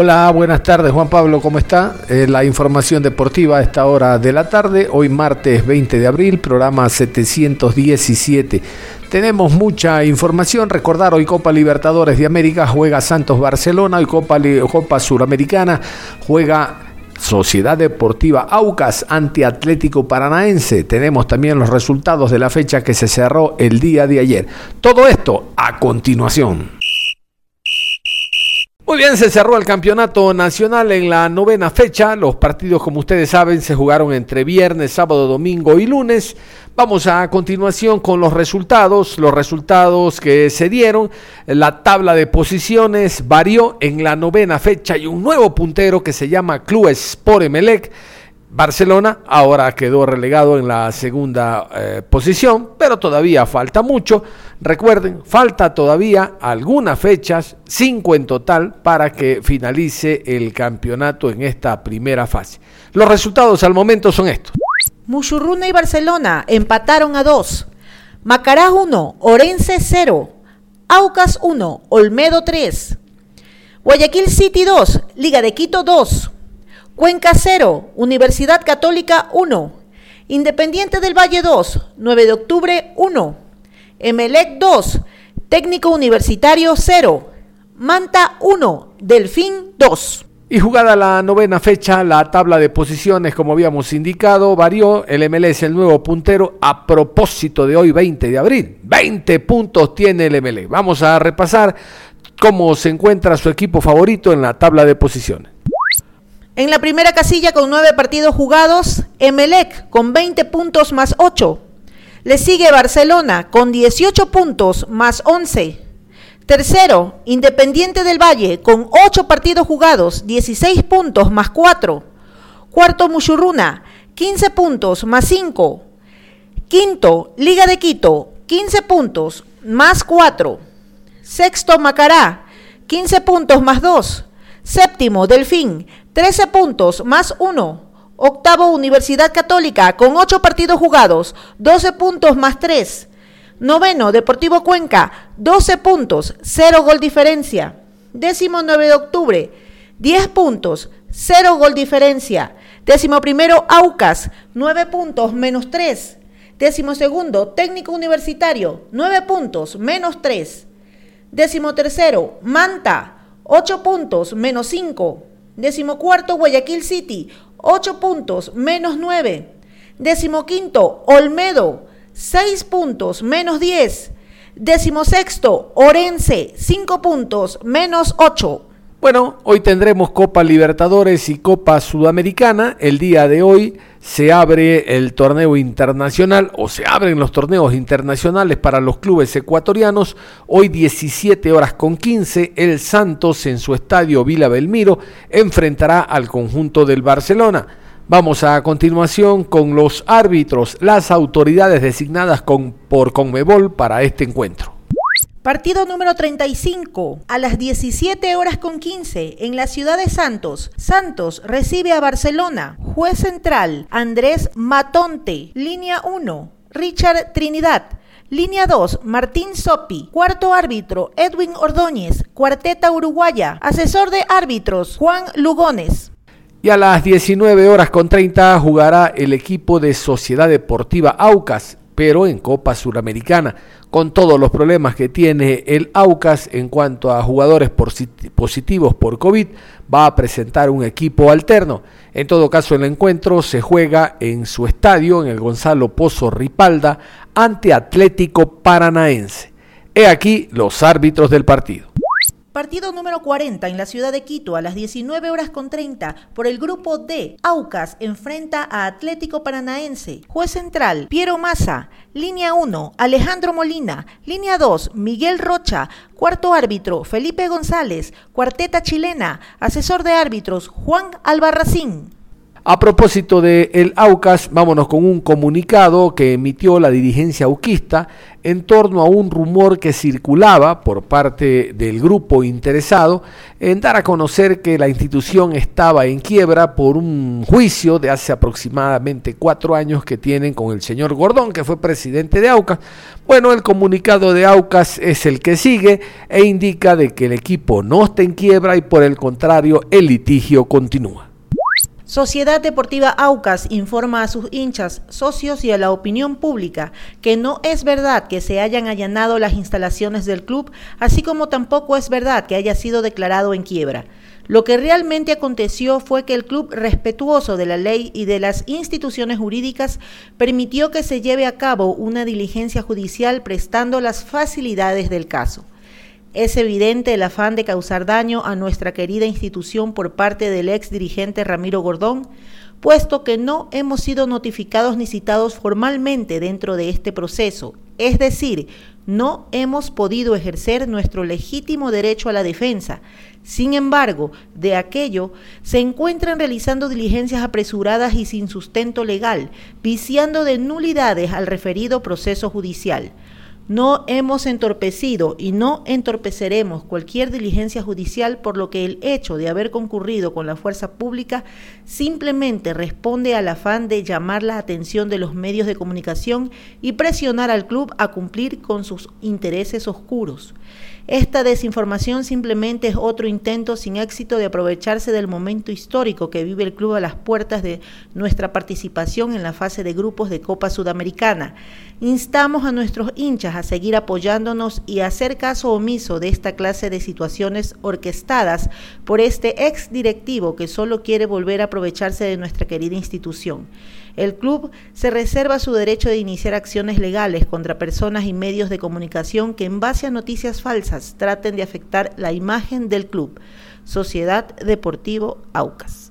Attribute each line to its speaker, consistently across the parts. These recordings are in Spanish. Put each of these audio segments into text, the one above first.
Speaker 1: Hola, buenas tardes Juan Pablo, ¿cómo está? Eh, la información deportiva a esta hora de la tarde, hoy martes 20 de abril, programa 717. Tenemos mucha información. Recordar hoy Copa Libertadores de América juega Santos Barcelona, hoy Copa, Copa Suramericana juega Sociedad Deportiva Aucas ante Atlético Paranaense. Tenemos también los resultados de la fecha que se cerró el día de ayer. Todo esto a continuación. Muy bien, se cerró el campeonato nacional en la novena fecha. Los partidos, como ustedes saben, se jugaron entre viernes, sábado, domingo y lunes. Vamos a continuación con los resultados. Los resultados que se dieron. La tabla de posiciones varió en la novena fecha y un nuevo puntero que se llama Club Sport Emelec Barcelona ahora quedó relegado en la segunda eh, posición, pero todavía falta mucho. Recuerden, falta todavía algunas fechas, cinco en total, para que finalice el campeonato en esta primera fase. Los resultados al momento son estos.
Speaker 2: Muchurruna y Barcelona empataron a dos. Macará 1, Orense 0. Aucas 1, Olmedo 3. Guayaquil City 2, Liga de Quito 2. Cuenca 0, Universidad Católica 1, Independiente del Valle 2, 9 de octubre 1, Emelec 2, Técnico Universitario 0, Manta 1, Delfín 2.
Speaker 1: Y jugada la novena fecha, la tabla de posiciones, como habíamos indicado, varió. El MLS, el nuevo puntero, a propósito de hoy, 20 de abril. 20 puntos tiene el MLS. Vamos a repasar cómo se encuentra su equipo favorito en la tabla de posiciones.
Speaker 2: En la primera casilla con nueve partidos jugados, Emelec con 20 puntos más 8. Le sigue Barcelona con 18 puntos más 11. Tercero, Independiente del Valle con 8 partidos jugados, 16 puntos más 4. Cuarto, Muchurruna, 15 puntos más 5. Quinto, Liga de Quito, 15 puntos más 4. Sexto, Macará, 15 puntos más 2. Séptimo, Delfín, 13 puntos más 1. Octavo, Universidad Católica, con 8 partidos jugados, 12 puntos más 3. Noveno, Deportivo Cuenca, 12 puntos, 0 gol diferencia. Décimo 9 de octubre, 10 puntos, 0 gol diferencia. Décimo primero, Aucas, 9 puntos, menos 3. Décimo segundo, Técnico Universitario, 9 puntos, menos 3. Décimo tercero, Manta, 8 puntos, menos 5. Décimo cuarto, Guayaquil City, 8 puntos, menos 9. Décimo quinto, Olmedo, 6 puntos, menos 10. Décimo sexto, Orense, 5 puntos, menos 8.
Speaker 1: Bueno, hoy tendremos Copa Libertadores y Copa Sudamericana. El día de hoy se abre el torneo internacional o se abren los torneos internacionales para los clubes ecuatorianos. Hoy 17 horas con 15, el Santos en su estadio Vila Belmiro enfrentará al conjunto del Barcelona. Vamos a continuación con los árbitros, las autoridades designadas con, por Conmebol para este encuentro.
Speaker 2: Partido número 35 a las 17 horas con 15 en la ciudad de Santos. Santos recibe a Barcelona. Juez central Andrés Matonte. Línea 1 Richard Trinidad. Línea 2, Martín Sopi. Cuarto árbitro, Edwin Ordóñez. Cuarteta Uruguaya. Asesor de árbitros, Juan Lugones.
Speaker 1: Y a las 19 horas con 30 jugará el equipo de Sociedad Deportiva Aucas, pero en Copa Suramericana con todos los problemas que tiene el Aucas en cuanto a jugadores positivos por COVID, va a presentar un equipo alterno. En todo caso, el encuentro se juega en su estadio, en el Gonzalo Pozo Ripalda, ante Atlético Paranaense. He aquí los árbitros del partido.
Speaker 2: Partido número 40 en la ciudad de Quito a las 19 horas con 30 por el grupo D. Aucas enfrenta a Atlético Paranaense. Juez central, Piero Massa. Línea 1, Alejandro Molina. Línea 2, Miguel Rocha. Cuarto árbitro, Felipe González. Cuarteta chilena. Asesor de árbitros, Juan Albarracín.
Speaker 1: A propósito de el AUCAS, vámonos con un comunicado que emitió la dirigencia auquista en torno a un rumor que circulaba por parte del grupo interesado en dar a conocer que la institución estaba en quiebra por un juicio de hace aproximadamente cuatro años que tienen con el señor Gordón, que fue presidente de AUCAS. Bueno, el comunicado de AUCAS es el que sigue e indica de que el equipo no está en quiebra y por el contrario el litigio continúa.
Speaker 2: Sociedad Deportiva Aucas informa a sus hinchas, socios y a la opinión pública que no es verdad que se hayan allanado las instalaciones del club, así como tampoco es verdad que haya sido declarado en quiebra. Lo que realmente aconteció fue que el club, respetuoso de la ley y de las instituciones jurídicas, permitió que se lleve a cabo una diligencia judicial prestando las facilidades del caso. Es evidente el afán de causar daño a nuestra querida institución por parte del ex dirigente Ramiro Gordón, puesto que no hemos sido notificados ni citados formalmente dentro de este proceso, es decir, no hemos podido ejercer nuestro legítimo derecho a la defensa. Sin embargo, de aquello se encuentran realizando diligencias apresuradas y sin sustento legal, viciando de nulidades al referido proceso judicial. No hemos entorpecido y no entorpeceremos cualquier diligencia judicial por lo que el hecho de haber concurrido con la fuerza pública simplemente responde al afán de llamar la atención de los medios de comunicación y presionar al club a cumplir con sus intereses oscuros. Esta desinformación simplemente es otro intento sin éxito de aprovecharse del momento histórico que vive el club a las puertas de nuestra participación en la fase de grupos de Copa Sudamericana. Instamos a nuestros hinchas a seguir apoyándonos y a hacer caso omiso de esta clase de situaciones orquestadas por este ex directivo que solo quiere volver a aprovecharse de nuestra querida institución. El club se reserva su derecho de iniciar acciones legales contra personas y medios de comunicación que en base a noticias falsas traten de afectar la imagen del club. Sociedad Deportivo Aucas.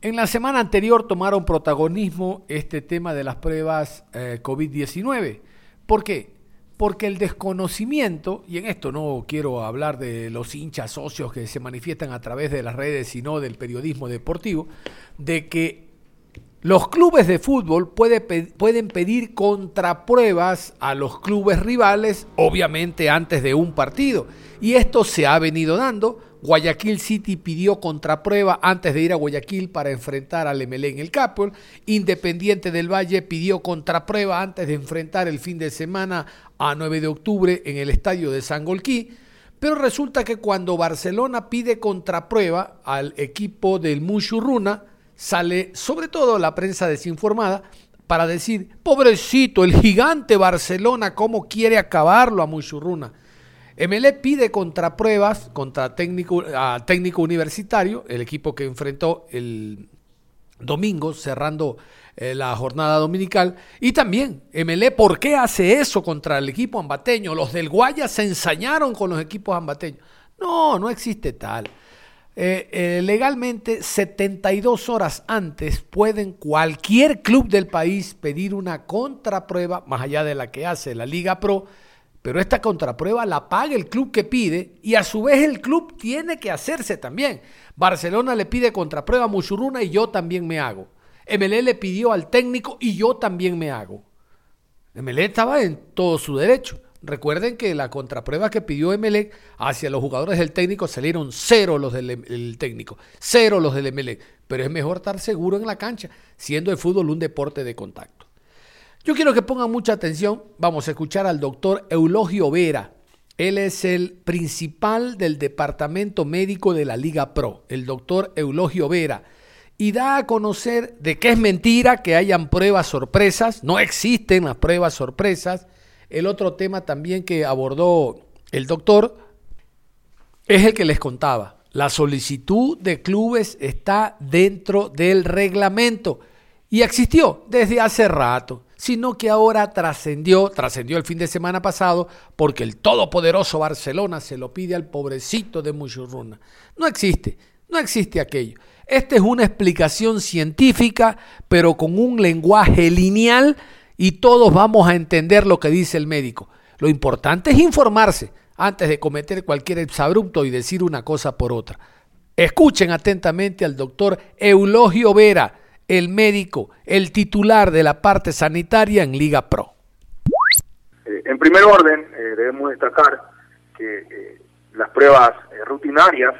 Speaker 1: En la semana anterior tomaron protagonismo este tema de las pruebas eh, COVID-19. ¿Por qué? Porque el desconocimiento, y en esto no quiero hablar de los hinchas socios que se manifiestan a través de las redes, sino del periodismo deportivo, de que los clubes de fútbol pueden pedir contrapruebas a los clubes rivales, obviamente antes de un partido. Y esto se ha venido dando. Guayaquil City pidió contraprueba antes de ir a Guayaquil para enfrentar al MLE en el Capol. Independiente del Valle pidió contraprueba antes de enfrentar el fin de semana a 9 de octubre en el estadio de San Golquí. Pero resulta que cuando Barcelona pide contraprueba al equipo del Mushurruna, sale sobre todo la prensa desinformada para decir, pobrecito, el gigante Barcelona, ¿cómo quiere acabarlo a Muchurruna? MLE pide contrapruebas contra técnico, técnico universitario, el equipo que enfrentó el domingo cerrando eh, la jornada dominical. Y también, MLE, ¿por qué hace eso contra el equipo ambateño? Los del Guaya se ensañaron con los equipos ambateños. No, no existe tal. Eh, eh, legalmente 72 horas antes pueden cualquier club del país pedir una contraprueba, más allá de la que hace la Liga Pro, pero esta contraprueba la paga el club que pide y a su vez el club tiene que hacerse también. Barcelona le pide contraprueba a Muchuruna y yo también me hago. MLE le pidió al técnico y yo también me hago. MLE estaba en todo su derecho. Recuerden que la contraprueba que pidió Emelec hacia los jugadores del técnico salieron cero los del técnico, cero los del Emelec. Pero es mejor estar seguro en la cancha, siendo el fútbol un deporte de contacto. Yo quiero que pongan mucha atención. Vamos a escuchar al doctor Eulogio Vera. Él es el principal del departamento médico de la Liga Pro, el doctor Eulogio Vera. y da a conocer de que es mentira que hayan pruebas sorpresas, no existen las pruebas sorpresas. El otro tema también que abordó el doctor es el que les contaba. La solicitud de clubes está dentro del reglamento y existió desde hace rato, sino que ahora trascendió, trascendió el fin de semana pasado porque el todopoderoso Barcelona se lo pide al pobrecito de Muchurruna. No existe, no existe aquello. Esta es una explicación científica, pero con un lenguaje lineal y todos vamos a entender lo que dice el médico. Lo importante es informarse antes de cometer cualquier exabrupto y decir una cosa por otra. Escuchen atentamente al doctor Eulogio Vera, el médico, el titular de la parte sanitaria en Liga Pro.
Speaker 3: Eh, en primer orden, eh, debemos destacar que eh, las pruebas rutinarias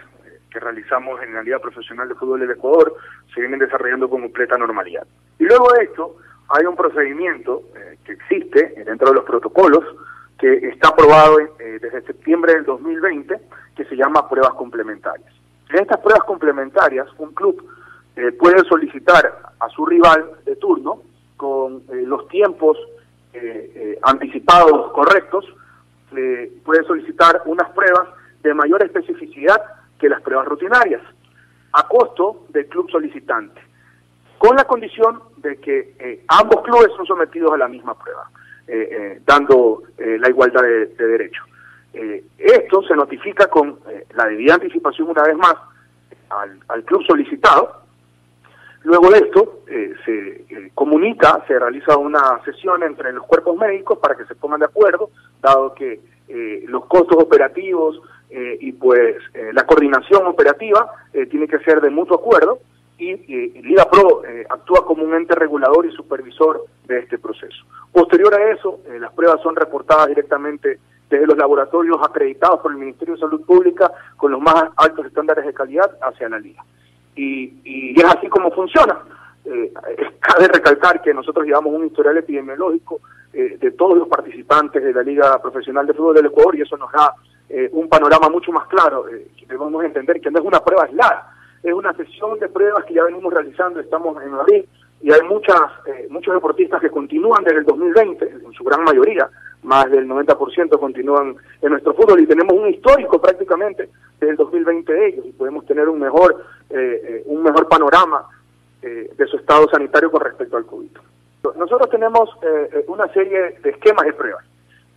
Speaker 3: que realizamos en la Liga Profesional de Fútbol del Ecuador se vienen desarrollando con completa normalidad. Y luego de esto, hay un procedimiento eh, que existe dentro de los protocolos que está aprobado eh, desde septiembre del 2020 que se llama pruebas complementarias. En estas pruebas complementarias, un club eh, puede solicitar a su rival de turno con los tiempos anticipados correctos, puede solicitar unas pruebas de mayor especificidad que las pruebas rutinarias, a costo del club solicitante, con la condición de que eh, ambos clubes son sometidos a la misma prueba, eh, eh, dando la igualdad de, de derechos. esto se notifica con la debida anticipación una vez más al, al club solicitado. Luego de esto se comunica, se realiza una sesión entre los cuerpos médicos para que se pongan de acuerdo, dado que los costos operativos, eh, y pues eh, la coordinación operativa eh, tiene que ser de mutuo acuerdo y, Liga Pro actúa como un ente regulador y supervisor de este proceso. Posterior a eso, las pruebas son reportadas directamente desde los laboratorios acreditados por el Ministerio de Salud Pública con los más altos estándares de calidad hacia la liga. Y, y es así como funciona. cabe recalcar que nosotros llevamos un historial epidemiológico de todos los participantes de la Liga Profesional de Fútbol del Ecuador y eso nos da eh, un panorama mucho más claro. Eh, debemos entender que no es una prueba aislada, es una sesión de pruebas que ya venimos realizando, estamos en Madrid y hay muchas eh, muchos deportistas que continúan desde el 2020, en su gran mayoría, más del 90% continúan en nuestro fútbol y tenemos un histórico prácticamente desde el 2020 de ellos y podemos tener un mejor eh, un mejor panorama de su estado sanitario con respecto al COVID. Nosotros tenemos una serie de esquemas de pruebas.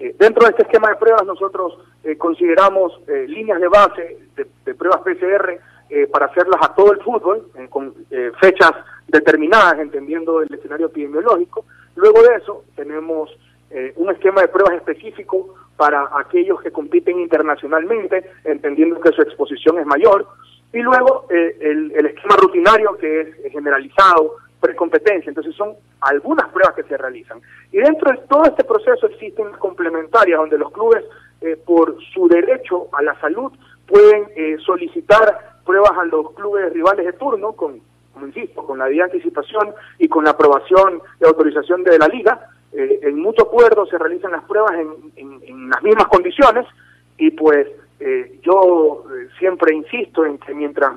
Speaker 3: Eh, dentro de este esquema de pruebas nosotros eh, consideramos eh, líneas de base de, pruebas PCR para hacerlas a todo el fútbol, con fechas determinadas, entendiendo el escenario epidemiológico. Luego de eso tenemos un esquema de pruebas específico para aquellos que compiten internacionalmente, entendiendo que su exposición es mayor. Y luego el, el esquema rutinario que es generalizado precompetencia. Entonces son algunas pruebas que se realizan. Y dentro de todo este proceso existen complementarias donde los clubes, eh, por su derecho a la salud, pueden eh, solicitar pruebas a los clubes rivales de turno, con, como insisto, con la de anticipación y con la aprobación y autorización de la liga. Eh, en mutuo acuerdo se realizan las pruebas en, las mismas condiciones y pues yo siempre insisto en que mientras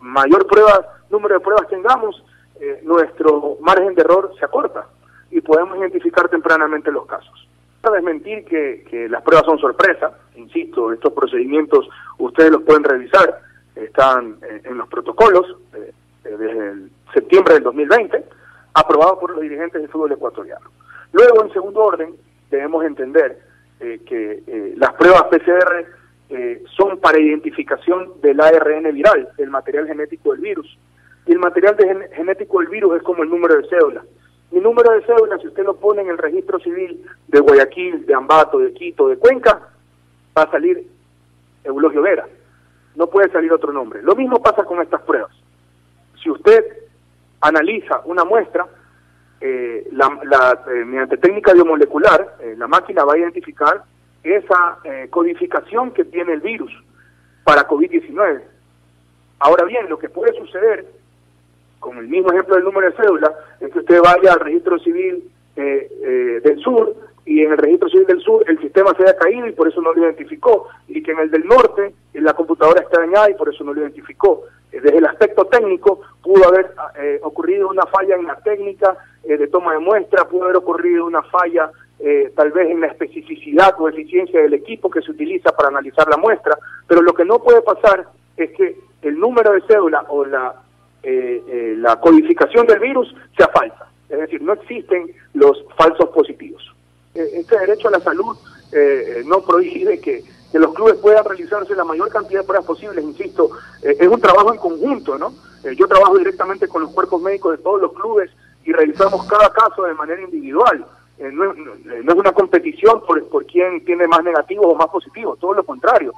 Speaker 3: mayor prueba, número de pruebas tengamos, eh, nuestro margen de error se acorta y podemos identificar tempranamente los casos. Para desmentir que, que las pruebas son sorpresa, insisto, estos procedimientos ustedes los pueden revisar, están eh, en los protocolos eh, desde el septiembre del 2020, aprobados por los dirigentes del fútbol ecuatoriano. Luego, en segundo orden, debemos entender que las pruebas PCR son para identificación del ARN viral, el material genético del virus y el material genético del virus es como el número de cédula. Mi número de cédula, si usted lo pone en el registro civil de Guayaquil, de Ambato, de Quito, de Cuenca, va a salir Eulogio Vera. No puede salir otro nombre. Lo mismo pasa con estas pruebas. Si usted analiza una muestra, eh, la, eh, mediante técnica biomolecular, eh, la máquina va a identificar esa codificación que tiene el virus para COVID-19. Ahora bien, lo que puede suceder con el mismo ejemplo del número de cédula, es que usted vaya al registro civil eh, eh, del sur y en el registro civil del sur el sistema se haya caído y por eso no lo identificó, y que en el del norte la computadora está dañada y por eso no lo identificó. desde el aspecto técnico pudo haber eh, ocurrido una falla en la técnica eh, de toma de muestra, pudo haber ocurrido una falla eh, tal vez en la especificidad o eficiencia del equipo que se utiliza para analizar la muestra, pero lo que no puede pasar es que el número de cédula o la, la codificación del virus sea falsa, es decir, no existen los falsos positivos. Este derecho a la salud no prohíbe que los clubes puedan realizarse la mayor cantidad de pruebas posibles, insisto, eh, es un trabajo en conjunto, ¿no? Eh, yo trabajo directamente con los cuerpos médicos de todos los clubes y realizamos cada caso de manera individual. Eh, no, es una competición por, por quién tiene más negativos o más positivos, todo lo contrario.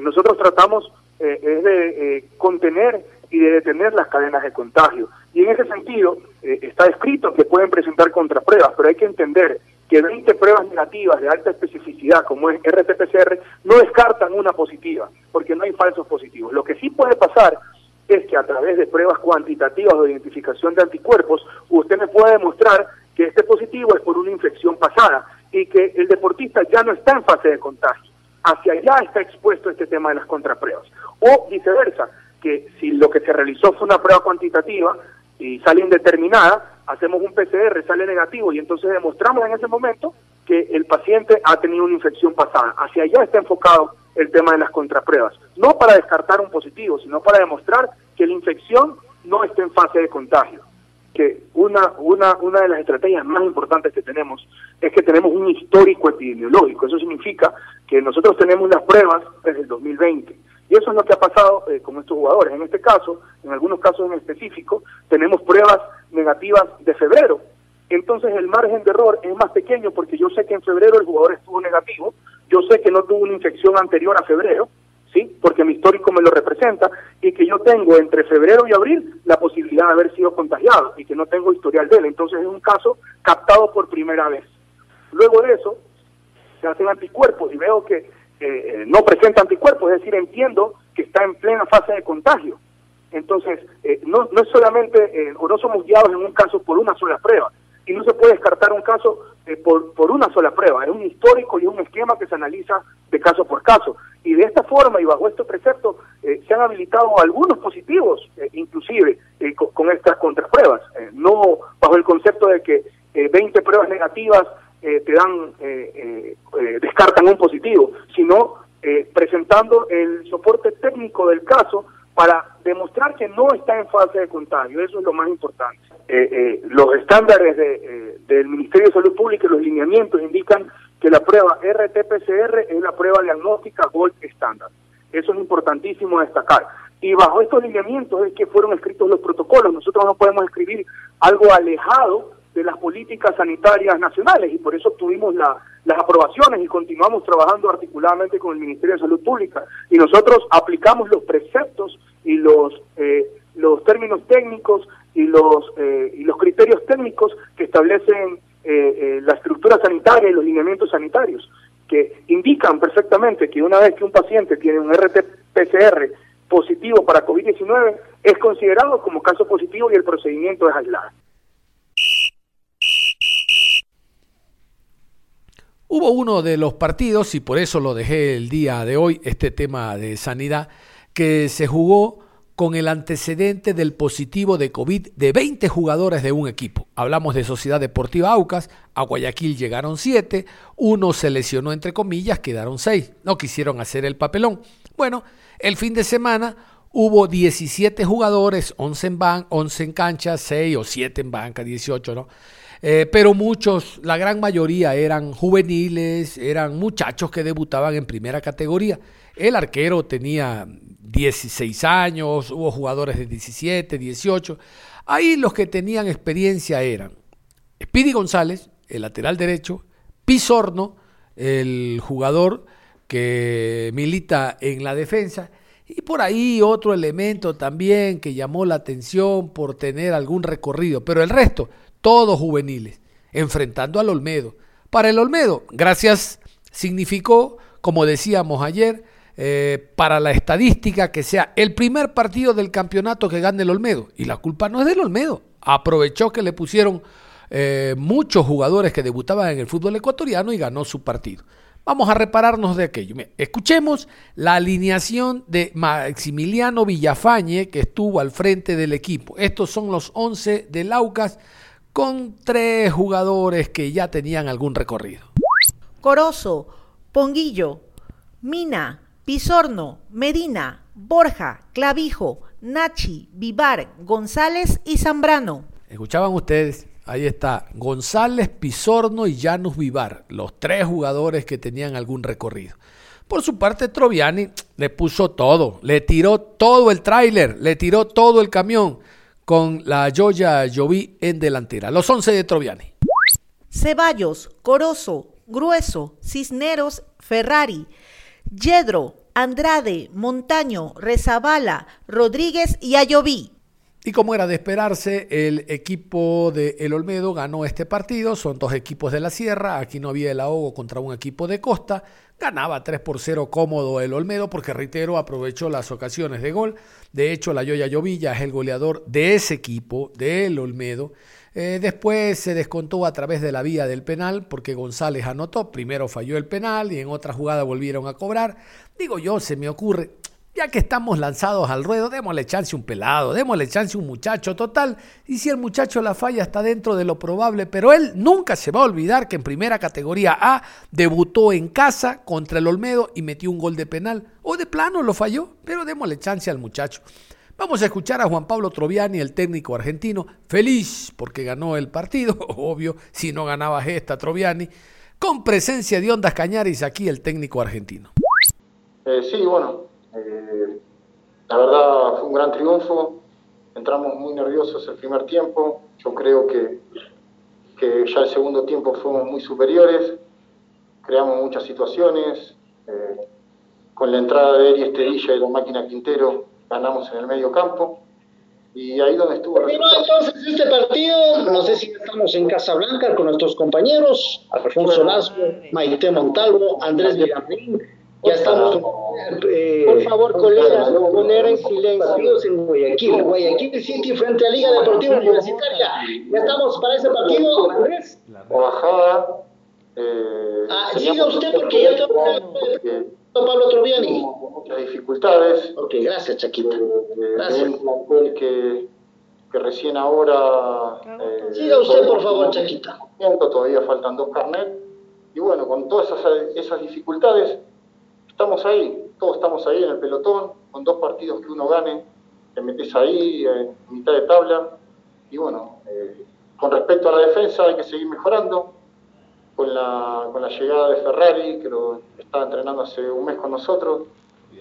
Speaker 3: nosotros tratamos es de contener y de detener las cadenas de contagio. Y en ese sentido, está escrito que pueden presentar contrapruebas, pero hay que entender que 20 pruebas negativas de alta especificidad, como es RT-PCR, no descartan una positiva, porque no hay falsos positivos. Lo que sí puede pasar es que a través de pruebas cuantitativas de identificación de anticuerpos, usted me puede demostrar que este positivo es por una infección pasada y que el deportista ya no está en fase de contagio. Hacia allá está expuesto este tema de las contrapruebas. O viceversa, que si lo que se realizó fue una prueba cuantitativa y sale indeterminada, hacemos un PCR, sale negativo y entonces demostramos en ese momento que el paciente ha tenido una infección pasada. Hacia allá está enfocado el tema de las contrapruebas. No para descartar un positivo, sino para demostrar que la infección no está en fase de contagio. Que una, una, una de las estrategias más importantes que tenemos es que tenemos un histórico epidemiológico. Eso significa que nosotros tenemos las pruebas desde el 2020 y eso es lo que ha pasado eh, con estos jugadores. En este caso, en algunos casos en específico, tenemos pruebas negativas de febrero. Entonces el margen de error es más pequeño porque yo sé que en febrero el jugador estuvo negativo, yo sé que no tuvo una infección anterior a febrero, ¿sí? Porque mi histórico me lo representa y que yo tengo entre febrero y abril la posibilidad de haber sido contagiado y que no tengo historial de él. Entonces es un caso captado por primera vez. Luego de eso, se hacen anticuerpos y veo que eh, no presenta anticuerpos, es decir, entiendo que está en plena fase de contagio. Entonces, eh, no, no es solamente, eh, o no somos guiados en un caso por una sola prueba, y no se puede descartar un caso por, por una sola prueba, es un histórico y un esquema que se analiza de caso por caso. Y de esta forma y bajo este precepto se han habilitado algunos positivos, inclusive con, con, estas contrapruebas, no bajo el concepto de que 20 pruebas negativas eh, te dan, eh, eh, descartan un positivo, sino presentando el soporte técnico del caso para demostrar que no está en fase de contagio. Eso es lo más importante. los estándares del Ministerio de Salud Pública y los lineamientos indican que la prueba RT-PCR es la prueba diagnóstica Gold estándar. Eso es importantísimo destacar. Y bajo estos lineamientos es que fueron escritos los protocolos. Nosotros no podemos escribir algo alejado de las políticas sanitarias nacionales y por eso obtuvimos las aprobaciones y continuamos trabajando articuladamente con el Ministerio de Salud Pública y nosotros aplicamos los preceptos y los eh, los términos técnicos y los eh, y los criterios técnicos que establecen eh, la estructura sanitaria y los lineamientos sanitarios que indican perfectamente que una vez que un paciente tiene un RT-PCR positivo para COVID-19 es considerado como caso positivo y el procedimiento es aislado.
Speaker 1: Hubo uno de los partidos, y por eso lo dejé el día de hoy, este tema de sanidad, que se jugó con el antecedente del positivo de COVID de 20 jugadores de un equipo. Hablamos de Sociedad Deportiva Aucas, a Guayaquil llegaron 7, uno se lesionó entre comillas, quedaron 6, no quisieron hacer el papelón. Bueno, el fin de semana hubo 17 jugadores, 11 en, ban 11 en cancha, 6 o 7 en banca, 18, ¿no? Eh, pero muchos, la gran mayoría eran juveniles, eran muchachos que debutaban en primera categoría. El arquero tenía 16 años, hubo jugadores de 17, 18. Ahí los que tenían experiencia eran Speedy González, el lateral derecho, Pizorno, el jugador que milita en la defensa, y por ahí otro elemento también que llamó la atención por tener algún recorrido, pero el resto, todos juveniles, enfrentando al Olmedo. Para el Olmedo, gracias significó, como decíamos ayer, eh, para la estadística que sea el primer partido del campeonato que gane el Olmedo. Y la culpa no es del Olmedo. Aprovechó que le pusieron eh, muchos jugadores que debutaban en el fútbol ecuatoriano y ganó su partido. Vamos a repararnos de aquello. escuchemos la alineación de Maximiliano Villafañe, que estuvo al frente del equipo. Estos son los 11 de Laucas, con tres jugadores que ya tenían algún recorrido.
Speaker 2: Corozo, Ponguillo, Mina, Pisorno, Medina, Borja, Clavijo, Nachi, Vivar, González y Zambrano.
Speaker 1: Escuchaban ustedes, Ahí está, González, Pisorno y Janus Vivar, los tres jugadores que tenían algún recorrido. Por su parte, Troviani le puso todo, le tiró todo el tráiler, le tiró todo el camión con la Joya Jovi en delantera. Los 11 de Troviani.
Speaker 2: Ceballos, Corozo, Grueso, Cisneros, Ferrari, Yedro, Andrade, Montaño, Rezabala, Rodríguez y Ayoví.
Speaker 1: Y como era de esperarse, el equipo de El Olmedo ganó este partido. Son dos equipos de la Sierra. Aquí no había el ahogo contra un equipo de Costa. Ganaba 3 por 0 cómodo el Olmedo porque, reitero, aprovechó las ocasiones de gol. De hecho, la Yoya Llovilla es el goleador de ese equipo, del Olmedo. Eh, después se descontó a través de la vía del penal porque González anotó. Primero falló el penal y en otra jugada volvieron a cobrar. Digo yo, se me ocurre, ya que estamos lanzados al ruedo, démosle chance un pelado, démosle chance un muchacho total. Y si el muchacho la falla está dentro de lo probable, pero él nunca se va a olvidar que en primera categoría A debutó en casa contra el Olmedo y metió un gol de penal. O de plano lo falló, pero démosle chance al muchacho. Vamos a escuchar a Juan Pablo Troviani, el técnico argentino, feliz porque ganó el partido, obvio, si no ganaba esta Troviani, con presencia de Ondas Cañaris aquí el técnico argentino.
Speaker 4: Eh, sí, bueno, eh, la verdad fue un gran triunfo, entramos muy nerviosos el primer tiempo, yo creo que, que ya el segundo tiempo fuimos muy superiores, creamos muchas situaciones, eh, con la entrada de Eri Esterilla y la máquina Quintero ganamos en el medio campo. Y ahí donde estuvo
Speaker 5: el entonces este partido, no sé si estamos en Casablanca con nuestros compañeros, Alfonso Lazo, Maite Montalvo, Andrés Villamín, ya estamos.
Speaker 6: Eh, por favor, colegas, poner en silencio.
Speaker 5: en Guayaquil, Guayaquil City frente a Liga Deportiva Universitaria. Ya estamos para ese partido, Andrés.
Speaker 4: Bajada.
Speaker 5: Eh, ah, siga usted porque yo tengo que. Pablo Troviani.
Speaker 4: Muchas dificultades.
Speaker 5: Ok, gracias, Chaquita.
Speaker 4: Eh, gracias. Que, que recién ahora.
Speaker 5: Eh, siga usted, por favor, Chaquita.
Speaker 4: Todavía faltan dos carnets. Y bueno, con todas esas, esas dificultades estamos ahí, todos estamos ahí en el pelotón, con dos partidos que uno gane, te metes ahí en mitad de tabla. Y bueno, eh, con respecto a la defensa hay que seguir mejorando. Con la, con la llegada de Ferrari, que lo estaba entrenando hace un mes con nosotros,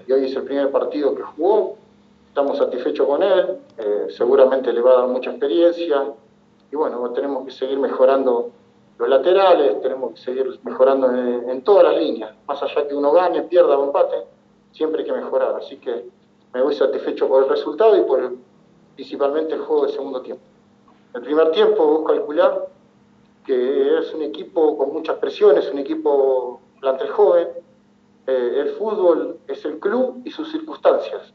Speaker 4: y hoy es el primer partido que jugó. Estamos satisfechos con él, eh, seguramente le va a dar mucha experiencia. Y bueno, tenemos que seguir mejorando los laterales, tenemos que seguir mejorando en, todas las líneas, más allá que uno gane, pierda o empate, siempre hay que mejorar. Así que me voy satisfecho por el resultado y por principalmente el juego de segundo tiempo. El primer tiempo, vos calcular que es un equipo con muchas presiones, un equipo plantel joven. Eh, el fútbol es el club y sus circunstancias.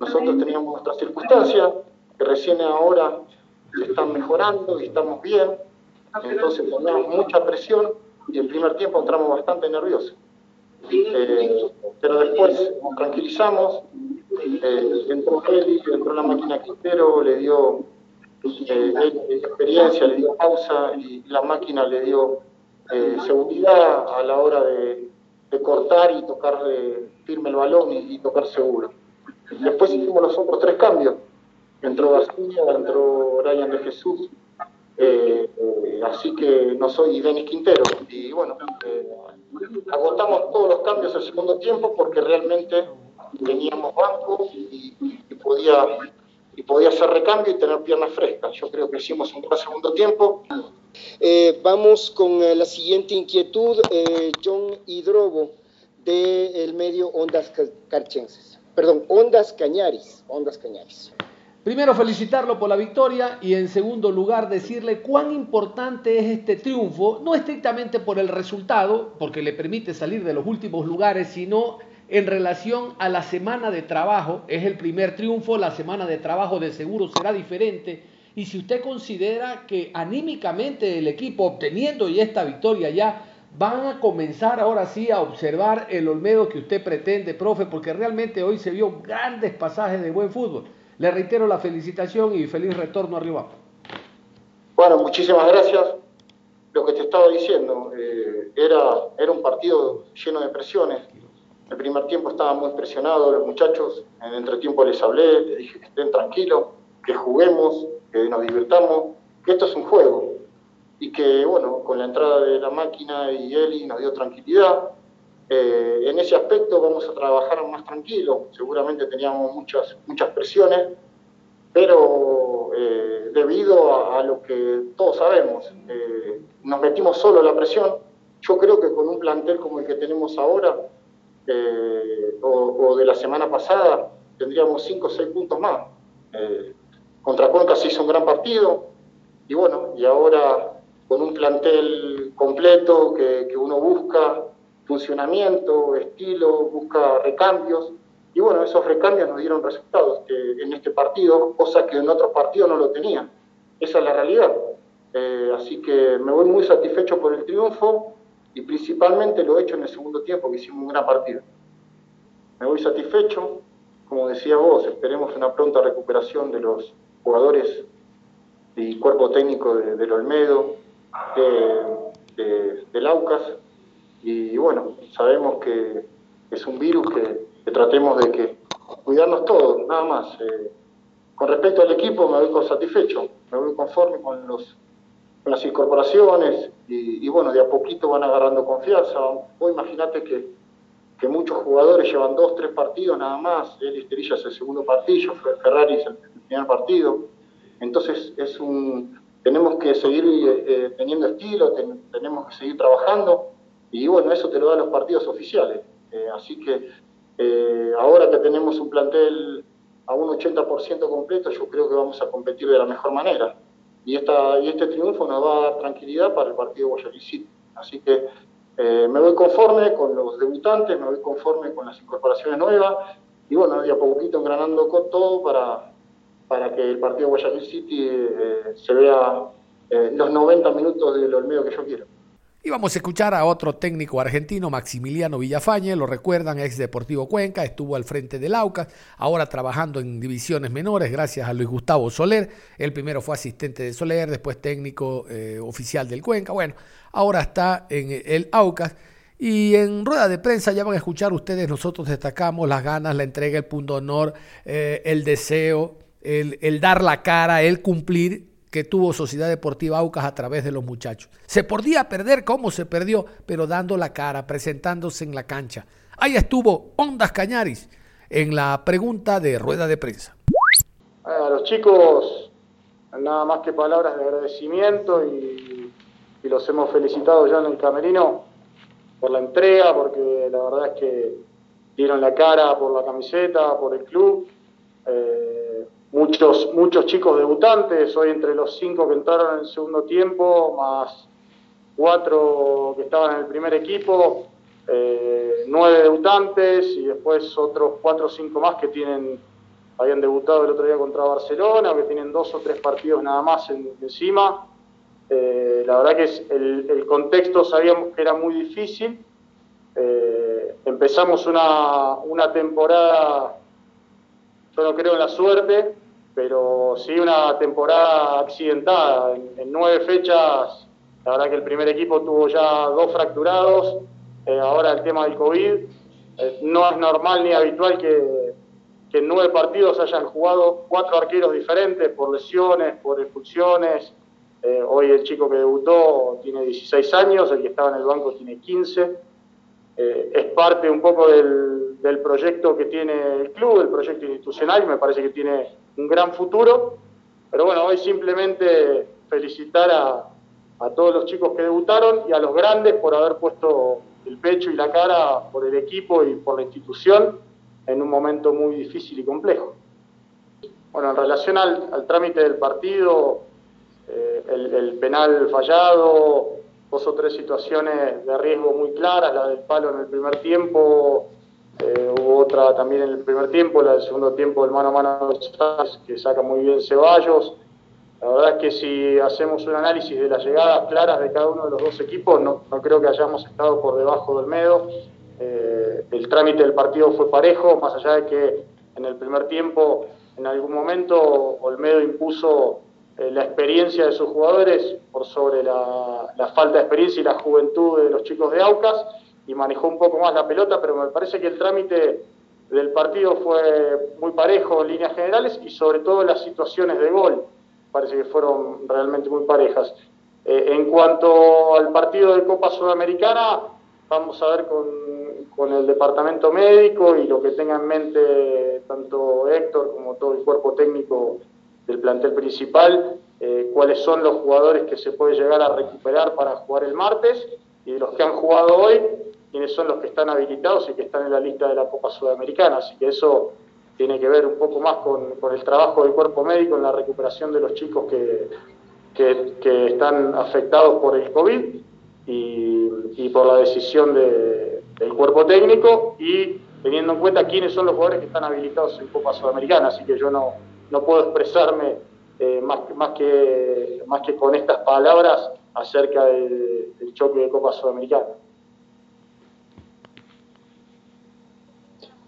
Speaker 4: Nosotros teníamos nuestras circunstancias que recién ahora se están mejorando y estamos bien entonces teníamos mucha presión y el primer tiempo entramos bastante nerviosos. Eh, pero después nos tranquilizamos, eh, entró Eli, entró la máquina Quintero, le dio eh, experiencia, le dio pausa y la máquina le dio seguridad a la hora de, cortar y tocar firme el balón y, tocar seguro. Después hicimos los otros tres cambios. Entró García, entró Ryan de Jesús eh, eh, así que no soy Denis Quintero. Y bueno, eh, agotamos todos los cambios el segundo tiempo porque realmente teníamos banco y, podía y podía hacer recambio y tener piernas frescas. Yo creo que hicimos un buen segundo tiempo.
Speaker 6: vamos con la siguiente inquietud, John Hidrobo, del medio Ondas Carchenses. Perdón, Ondas Cañaris. Ondas Cañaris.
Speaker 1: Primero felicitarlo por la victoria y en segundo lugar decirle cuán importante es este triunfo, no estrictamente por el resultado, porque le permite salir de los últimos lugares, sino en relación a la semana de trabajo. Es el primer triunfo, la semana de trabajo de seguro será diferente. Y si usted considera que anímicamente el equipo obteniendo ya esta victoria ya van a comenzar ahora sí a observar el Olmedo que usted pretende, profe, porque realmente hoy se vio grandes pasajes de buen fútbol. Le reitero la felicitación y feliz retorno a
Speaker 4: Bueno, muchísimas gracias. Lo que te estaba diciendo, eh, era, era un partido lleno de presiones. El primer tiempo estaban muy presionados los muchachos, en el entretiempo les hablé, les dije que estén tranquilos, que juguemos, que nos divirtamos, que esto es un juego. Y que, bueno, con la entrada de la máquina y Eli nos dio tranquilidad. Eh, en ese aspecto vamos a trabajar más tranquilos. Seguramente teníamos muchas, muchas presiones, pero eh, debido a, lo que todos sabemos, eh, nos metimos solo la presión. Yo creo que con un plantel como el que tenemos ahora, o, de la semana pasada, tendríamos 5 o 6 puntos más. contra Cuenca se hizo un gran partido, y bueno, y ahora con un plantel completo que, que uno busca funcionamiento, estilo, busca recambios. Y bueno, esos recambios nos dieron resultados en este partido, cosa que en otros partidos no lo tenían. Esa es la realidad. Eh, así que me voy muy satisfecho por el triunfo y principalmente lo he hecho en el segundo tiempo, que hicimos un gran partido. Me voy satisfecho, como decía vos, esperemos una pronta recuperación de los jugadores y cuerpo técnico del Olmedo, de, del Aucas, y, bueno, sabemos que es un virus que, tratemos de que cuidarnos todos, nada más. Eh, con respecto al equipo me voy satisfecho, me voy conforme con, los, las incorporaciones y, bueno, de a poquito van agarrando confianza. Vos imaginate que, que muchos jugadores llevan dos, tres partidos nada más, el Esterilla es el segundo partido, Ferrari es el primer partido. Entonces es un, tenemos que seguir eh, teniendo estilo, tenemos que seguir trabajando y bueno, eso te lo dan los partidos oficiales. Eh, así que eh, ahora que tenemos un plantel a un 80% completo, yo creo que vamos a competir de la mejor manera. Y, esta, y este triunfo nos va a dar tranquilidad para el partido Guayaquil City. Así que eh, me voy conforme con los debutantes, me voy conforme con las incorporaciones nuevas y bueno, de a poquito engranando con todo para, para que el partido Guayaquil City se vea los 90 minutos del Olmedo que yo quiero.
Speaker 1: Y vamos a escuchar a otro técnico argentino, Maximiliano Villafañe, lo recuerdan, ex Deportivo Cuenca, estuvo al frente del AUCA, ahora trabajando en divisiones menores gracias a Luis Gustavo Soler. El primero fue asistente de Soler, después técnico eh, oficial del Cuenca. Bueno, ahora está en el AUCAS. Y en rueda de prensa ya van a escuchar ustedes, nosotros destacamos las ganas, la entrega, el punto de honor, eh, el deseo, el dar la cara, el cumplir que tuvo Sociedad Deportiva Aucas a través de los muchachos. Se podía perder como se perdió, pero dando la cara, presentándose en la cancha. Ahí estuvo Ondas Cañaris en la pregunta de rueda de prensa.
Speaker 7: A los chicos, nada más que palabras de agradecimiento y, los hemos felicitado ya en el camerino por la entrega, porque la verdad es que dieron la cara por la camiseta, por el club. Eh, muchos, muchos chicos debutantes, hoy entre los cinco que entraron en el segundo tiempo, más cuatro que estaban en el primer equipo, eh, nueve debutantes y después otros cuatro o cinco más que tienen, habían debutado el otro día contra Barcelona, que tienen dos o tres partidos nada más encima. Eh, la verdad que el, contexto sabíamos que era muy difícil. Eh, empezamos una, una temporada, yo no creo en la suerte, pero sí una temporada accidentada. En, nueve fechas, la verdad que el primer equipo tuvo ya dos fracturados, eh, ahora el tema del COVID. Eh, no es normal ni habitual que, en nueve partidos hayan jugado cuatro arqueros diferentes por lesiones, por expulsiones. Eh, hoy el chico que debutó tiene 16 años, el que estaba en el banco tiene 15. Es parte un poco del, proyecto que tiene el club, el proyecto institucional, y me parece que tiene un gran futuro. Pero bueno, hoy simplemente felicitar a, a todos los chicos que debutaron y a los grandes por haber puesto el pecho y la cara por el equipo y por la institución en un momento muy difícil y complejo. Bueno, en relación al, trámite del partido, eh, el, penal fallado, dos o tres situaciones de riesgo muy claras, la del palo en el primer tiempo, eh, hubo otra también en el primer tiempo, la del segundo tiempo, el mano a mano que saca muy bien Ceballos. La verdad es que si hacemos un análisis de las llegadas claras de cada uno de los dos equipos, no, creo que hayamos estado por debajo del medio. Eh, el trámite del partido fue parejo, más allá de que en el primer tiempo, en algún momento, Olmedo impuso eh, la experiencia de sus jugadores por sobre la, falta de experiencia y la juventud de los chicos de Aucas y manejó un poco más la pelota, pero me parece que el trámite del partido fue muy parejo en líneas generales y sobre todo las situaciones de gol parece que fueron realmente muy parejas. Eh, en cuanto al partido de Copa Sudamericana, vamos a ver con, el departamento médico y lo que tenga en mente tanto Héctor como todo el cuerpo técnico del plantel principal, eh, cuáles son los jugadores que se puede llegar a recuperar para jugar el martes y de los que han jugado hoy, quiénes son los que están habilitados y que están en la lista de la Copa Sudamericana. Así que eso tiene que ver un poco más con, el trabajo del cuerpo médico en la recuperación de los chicos que, que, están afectados por el COVID y, por la decisión del cuerpo técnico y teniendo en cuenta quiénes son los jugadores que están habilitados en Copa Sudamericana. Así que yo no, no puedo expresarme eh, más, más, que, más que con estas palabras acerca del choque de Copa Sudamericana.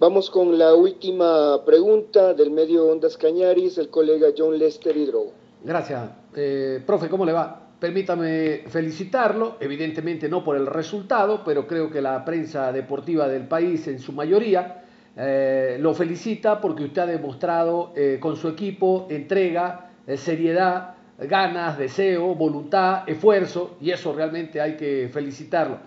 Speaker 6: Vamos con la última pregunta del medio Ondas Cañaris, el colega John Lester Hidrogo.
Speaker 1: Gracias. Eh, profe, ¿cómo le va? Permítame felicitarlo, evidentemente no por el resultado, pero creo que la prensa deportiva del país en su mayoría eh, lo felicita porque usted ha demostrado eh, con su equipo entrega, seriedad, ganas, deseo, voluntad, esfuerzo, y eso realmente hay que felicitarlo.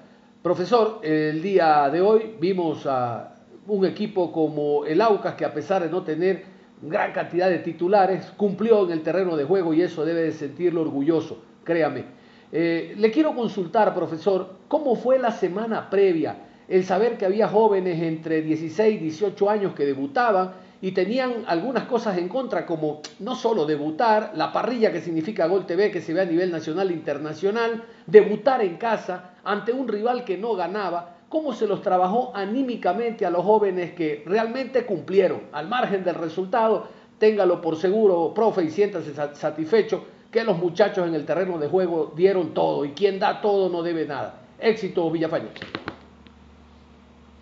Speaker 1: Profesor, el día de hoy vimos a un equipo como el Aucas, que a pesar de no tener gran cantidad de titulares, cumplió en el terreno de juego y eso debe de sentirlo orgulloso, créame. Eh, le quiero consultar, profesor, ¿cómo fue la semana previa? El saber que había jóvenes entre 16 y 18 años que debutaban y tenían algunas cosas en contra, como no solo debutar, la parrilla que significa Gol TV, que se ve a nivel nacional e internacional, debutar en casa ante un rival que no ganaba, cómo se los trabajó anímicamente a los jóvenes que realmente cumplieron, al margen del resultado, téngalo por seguro, profe, y siéntase satisfecho que los muchachos en el terreno de juego dieron todo y quien da todo no debe nada. Éxito, Villafañez.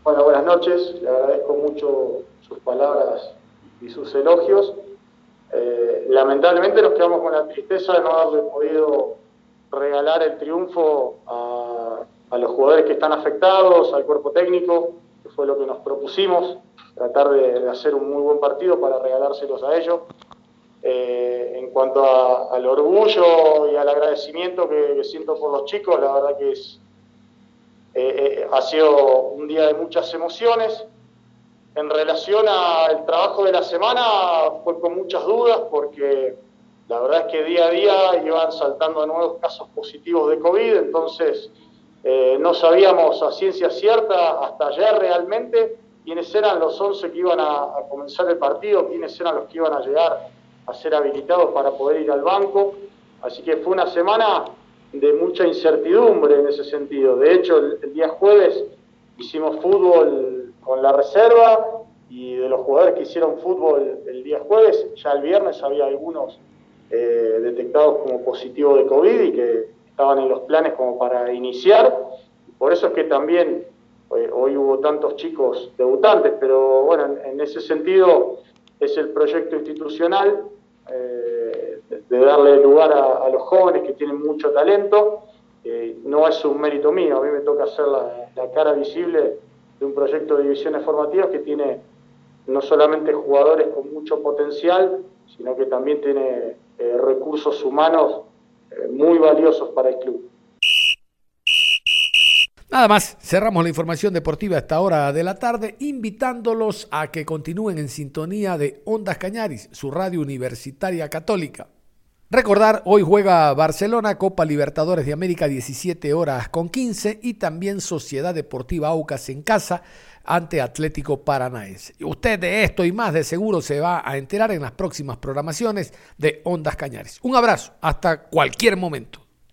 Speaker 7: Bueno, buenas noches, le agradezco mucho sus palabras y sus elogios. Eh, lamentablemente nos quedamos con la tristeza de no haberle podido regalar el triunfo a a los jugadores que están afectados, al cuerpo técnico, que fue lo que nos propusimos, tratar de, hacer un muy buen partido para regalárselos a ellos. Eh, en cuanto al orgullo y al agradecimiento que, siento por los chicos, la verdad que es, eh, eh, ha sido un día de muchas emociones. En relación al trabajo de la semana, fue con muchas dudas porque la verdad es que día a día iban saltando nuevos casos positivos de COVID, entonces eh, no sabíamos a ciencia cierta hasta ayer realmente quiénes eran los 11 que iban a, comenzar el partido, quiénes eran los que iban a llegar a ser habilitados para poder ir al banco. Así que fue una semana de mucha incertidumbre en ese sentido. De hecho, el, día jueves hicimos fútbol con la reserva y de los jugadores que hicieron fútbol el día jueves, ya el viernes había algunos eh, detectados como positivos de COVID y que estaban en los planes como para iniciar. Por eso es que también eh, hoy hubo tantos chicos debutantes, pero bueno, en, ese sentido es el proyecto institucional eh, de, darle lugar a, los jóvenes que tienen mucho talento. Eh, no es un mérito mío, a mí me toca hacer la, cara visible de un proyecto de divisiones formativas que tiene no solamente jugadores con mucho potencial, sino que también tiene recursos humanos eh, muy valiosos para el club.
Speaker 1: Nada más, cerramos la información deportiva a esta hora de la tarde, invitándolos a que continúen en sintonía de Ondas Cañaris, su radio universitaria católica. Recordar, hoy juega Barcelona, Copa Libertadores de América, 17 horas con 15, y también Sociedad Deportiva Aucas en casa ante Atlético Paranaense. Usted de esto y más de seguro se va a enterar en las próximas programaciones de Ondas Cañares. Un abrazo, hasta cualquier momento.